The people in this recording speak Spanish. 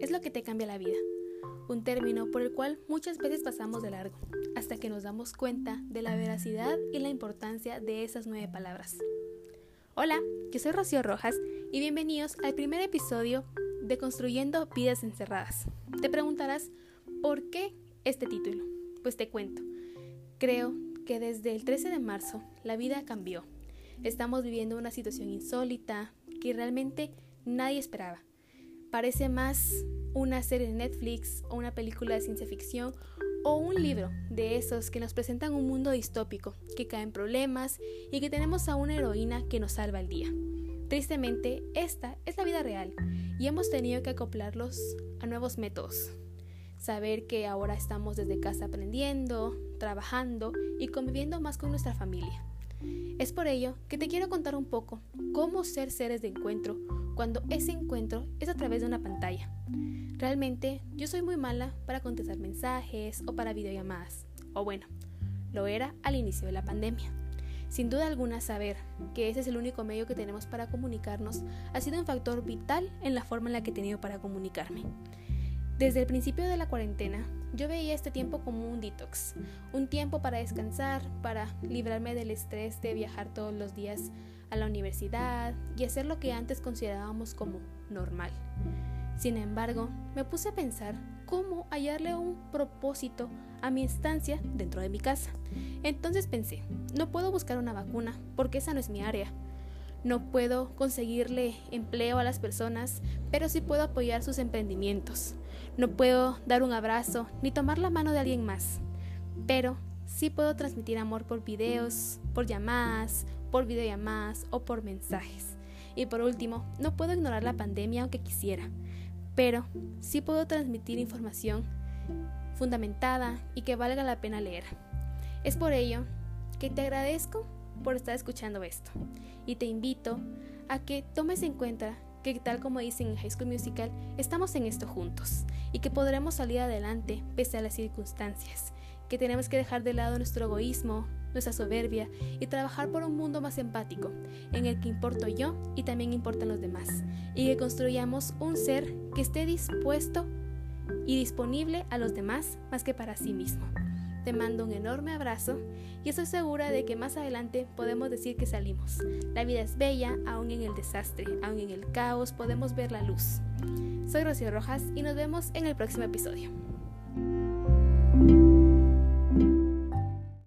es lo que te cambia la vida, un término por el cual muchas veces pasamos de largo, hasta que nos damos cuenta de la veracidad y la importancia de esas nueve palabras. Hola, yo soy Rocío Rojas y bienvenidos al primer episodio de Construyendo Vidas Encerradas. Te preguntarás, ¿por qué este título? Pues te cuento. Creo que desde el 13 de marzo la vida cambió. Estamos viviendo una situación insólita que realmente nadie esperaba. Parece más una serie de Netflix o una película de ciencia ficción o un libro de esos que nos presentan un mundo distópico, que cae en problemas y que tenemos a una heroína que nos salva el día. Tristemente, esta es la vida real y hemos tenido que acoplarlos a nuevos métodos. Saber que ahora estamos desde casa aprendiendo, trabajando y conviviendo más con nuestra familia. Es por ello que te quiero contar un poco cómo ser seres de encuentro cuando ese encuentro es a través de una pantalla. Realmente yo soy muy mala para contestar mensajes o para videollamadas. O bueno, lo era al inicio de la pandemia. Sin duda alguna saber que ese es el único medio que tenemos para comunicarnos ha sido un factor vital en la forma en la que he tenido para comunicarme. Desde el principio de la cuarentena, yo veía este tiempo como un detox, un tiempo para descansar, para librarme del estrés de viajar todos los días a la universidad y hacer lo que antes considerábamos como normal. Sin embargo, me puse a pensar cómo hallarle un propósito a mi estancia dentro de mi casa. Entonces pensé, no puedo buscar una vacuna porque esa no es mi área. No puedo conseguirle empleo a las personas, pero sí puedo apoyar sus emprendimientos. No puedo dar un abrazo ni tomar la mano de alguien más, pero sí puedo transmitir amor por videos, por llamadas, por videollamadas o por mensajes. Y por último, no puedo ignorar la pandemia aunque quisiera, pero sí puedo transmitir información fundamentada y que valga la pena leer. Es por ello que te agradezco por estar escuchando esto y te invito a que tomes en cuenta que tal como dicen en High School Musical, estamos en esto juntos y que podremos salir adelante pese a las circunstancias, que tenemos que dejar de lado nuestro egoísmo, nuestra soberbia y trabajar por un mundo más empático, en el que importo yo y también importan los demás, y que construyamos un ser que esté dispuesto y disponible a los demás más que para sí mismo. Te mando un enorme abrazo y estoy segura de que más adelante podemos decir que salimos. La vida es bella, aún en el desastre, aún en el caos podemos ver la luz. Soy Rocío Rojas y nos vemos en el próximo episodio.